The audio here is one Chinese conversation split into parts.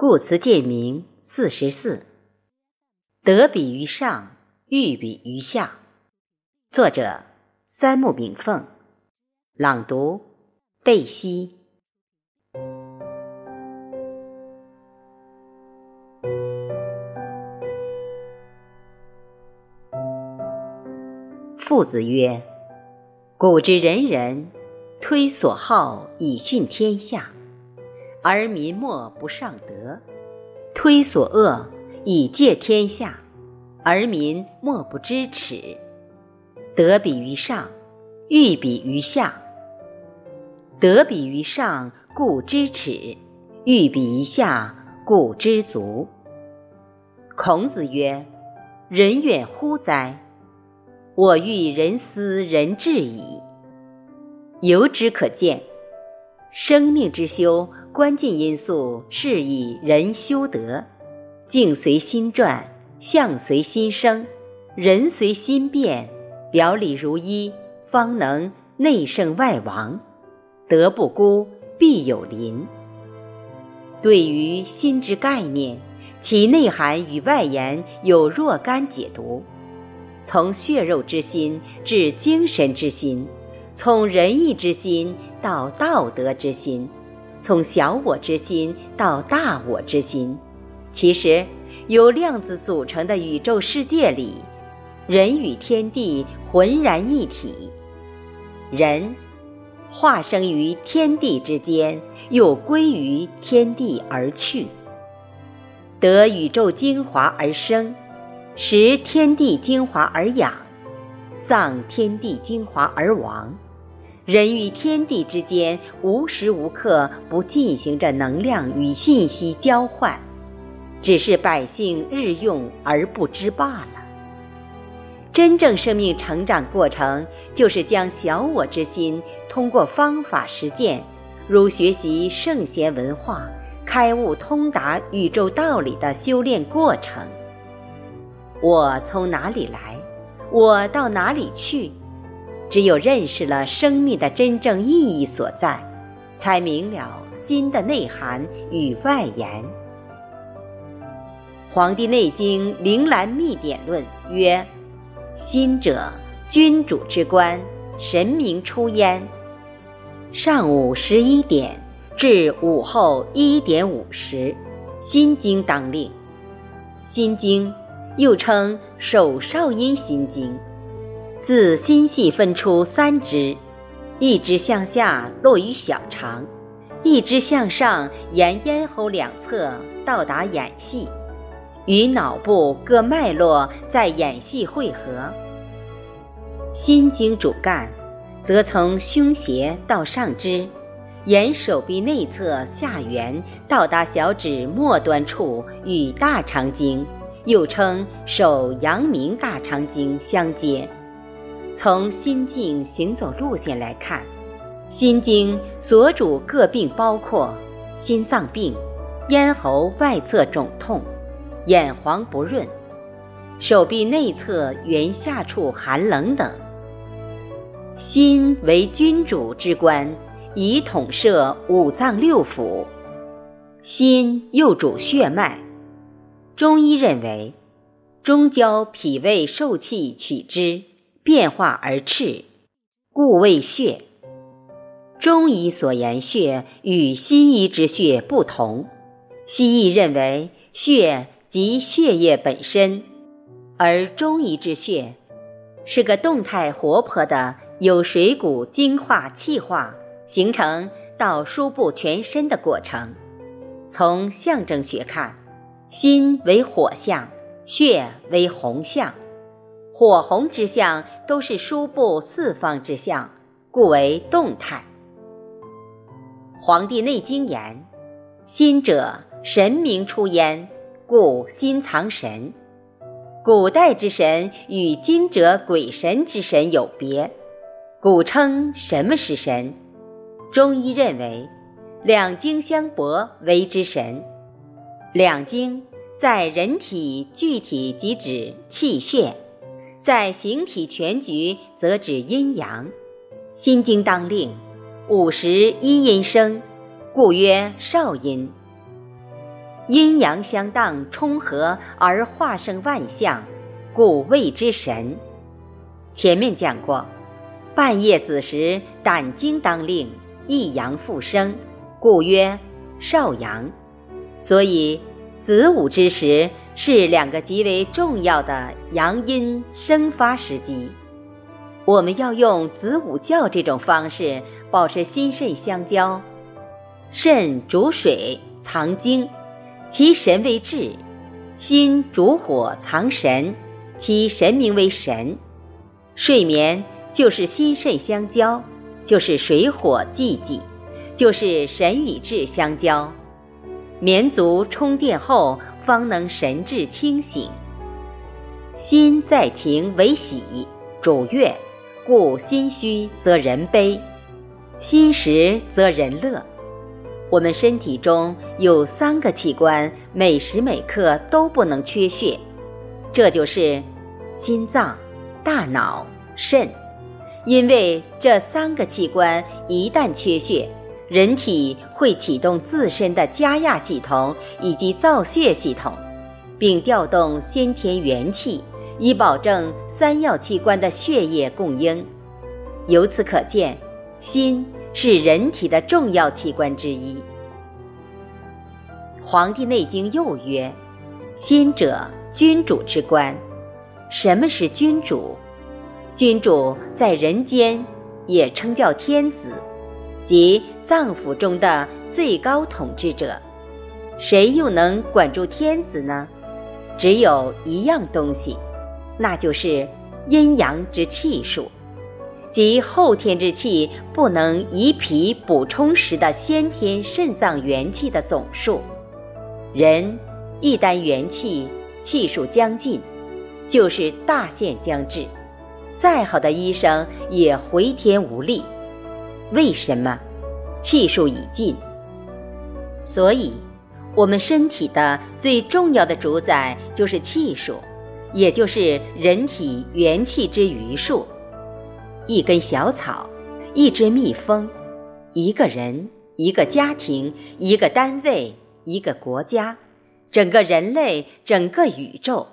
故辞界名四十四，得比于上，欲比于下。作者：三木炳凤。朗读：贝西。父子曰：“古之仁人，推所好以训天下。”而民莫不尚德，推所恶以戒天下，而民莫不知耻。德比于上，欲比于下。德比于上，故知耻；欲比于下，故知足。孔子曰：“人远乎哉？我欲人思人至矣。”由之可见，生命之修。关键因素是以人修德，境随心转，相随心生，人随心变，表里如一，方能内圣外王。德不孤，必有邻。对于心之概念，其内涵与外延有若干解读。从血肉之心至精神之心，从仁义之心到道德之心。从小我之心到大我之心，其实由量子组成的宇宙世界里，人与天地浑然一体。人化生于天地之间，又归于天地而去，得宇宙精华而生，食天地精华而养，丧天地精华而亡。人与天地之间无时无刻不进行着能量与信息交换，只是百姓日用而不知罢了。真正生命成长过程，就是将小我之心通过方法实践，如学习圣贤文化，开悟通达宇宙道理的修炼过程。我从哪里来？我到哪里去？只有认识了生命的真正意义所在，才明了心的内涵与外延。《黄帝内经·灵兰秘典论》曰：“心者，君主之官，神明出焉。上午十一点至午后一点五十，心经当令。心经又称手少阴心经。”自心系分出三支，一支向下落于小肠，一支向上沿咽喉两侧到达眼系，与脑部各脉络在眼系汇合。心经主干，则从胸胁到上肢，沿手臂内侧下缘到达小指末端处，与大肠经，又称手阳明大肠经相接。从心境行走路线来看，心经所主各病包括心脏病、咽喉外侧肿痛、眼黄不润、手臂内侧缘下处寒冷等。心为君主之官，以统摄五脏六腑。心又主血脉，中医认为，中焦脾胃受气取之。变化而赤，故谓血。中医所言血与西医之血不同，西医认为血即血液本身，而中医之血是个动态活泼的，由水谷精化气化形成到输布全身的过程。从象征学看，心为火象，血为红象。火红之象都是输布四方之象，故为动态。《黄帝内经》言：“心者，神明出焉，故心藏神。”古代之神与今者鬼神之神有别，古称什么是神？中医认为，两经相搏为之神。两经在人体具体即指气血。在形体全局，则指阴阳。心经当令，午时一阴生，故曰少阴。阴阳相当冲合而化生万象，故谓之神。前面讲过，半夜子时胆经当令，一阳复生，故曰少阳。所以子午之时是两个极为重要的阳阴生发时机。我们要用子午觉这种方式，保持心肾相交。肾主水藏精，其神为志；心主火藏神，其神名为神。睡眠就是心肾相交，就是水火济济，就是神与志相交。眠足充电后，方能神志清醒。心在情为喜，主悦。故心虚则人悲，心实则人乐。我们身体中有三个器官，每时每刻都不能缺血，这就是心脏、大脑、肾。因为这三个器官一旦缺血，人体会启动自身的加压系统以及造血系统，并调动先天元气。以保证三要器官的血液供应。由此可见，心是人体的重要器官之一。《黄帝内经》又曰：“心者，君主之官。”什么是君主？君主在人间也称叫天子，即脏腑中的最高统治者。谁又能管住天子呢？只有一样东西。那就是阴阳之气数，即后天之气不能以脾补充时的先天肾脏元气的总数。人一旦元气气数将尽，就是大限将至，再好的医生也回天无力。为什么？气数已尽。所以，我们身体的最重要的主宰就是气数。也就是人体元气之余数，一根小草，一只蜜蜂，一个人，一个家庭，一个单位，一个国家，整个人类，整个宇宙，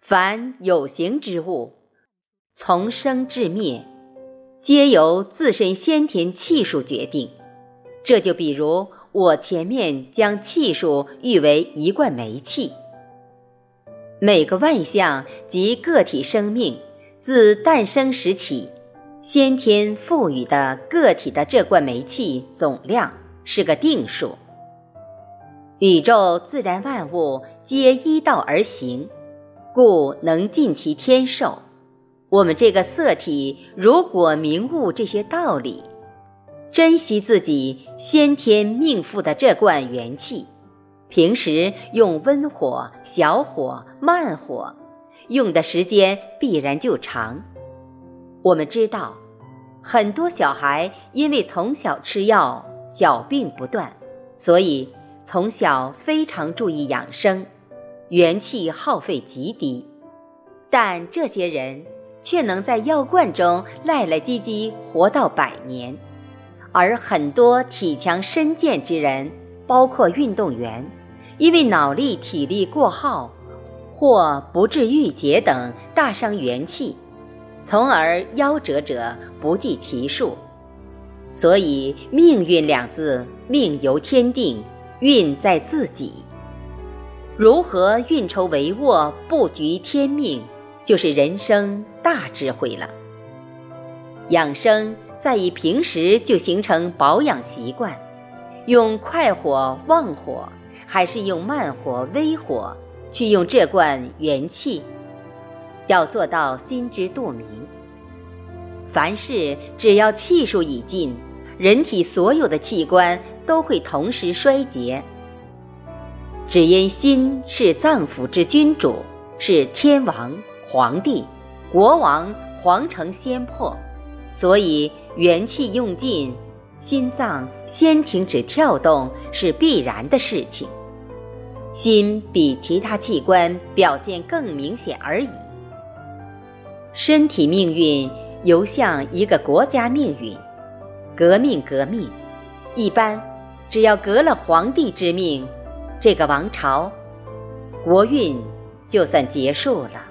凡有形之物，从生至灭，皆由自身先天气数决定。这就比如我前面将气数喻为一罐煤气。每个万象及个体生命，自诞生时起，先天赋予的个体的这罐煤气总量是个定数。宇宙自然万物皆依道而行，故能尽其天寿。我们这个色体如果明悟这些道理，珍惜自己先天命赋的这罐元气。平时用温火、小火、慢火，用的时间必然就长。我们知道，很多小孩因为从小吃药，小病不断，所以从小非常注意养生，元气耗费极低。但这些人却能在药罐中赖赖唧唧活到百年，而很多体强身健之人，包括运动员。因为脑力、体力过耗，或不治郁结等大伤元气，从而夭折者不计其数。所以“命运”两字，命由天定，运在自己。如何运筹帷幄、布局天命，就是人生大智慧了。养生在于平时就形成保养习惯，用快火旺火。还是用慢火、微火去用这罐元气，要做到心知肚明。凡事只要气数已尽，人体所有的器官都会同时衰竭。只因心是脏腑之君主，是天王、皇帝、国王、皇城先破，所以元气用尽。心脏先停止跳动是必然的事情，心比其他器官表现更明显而已。身体命运犹像一个国家命运，革命革命，一般只要革了皇帝之命，这个王朝，国运就算结束了。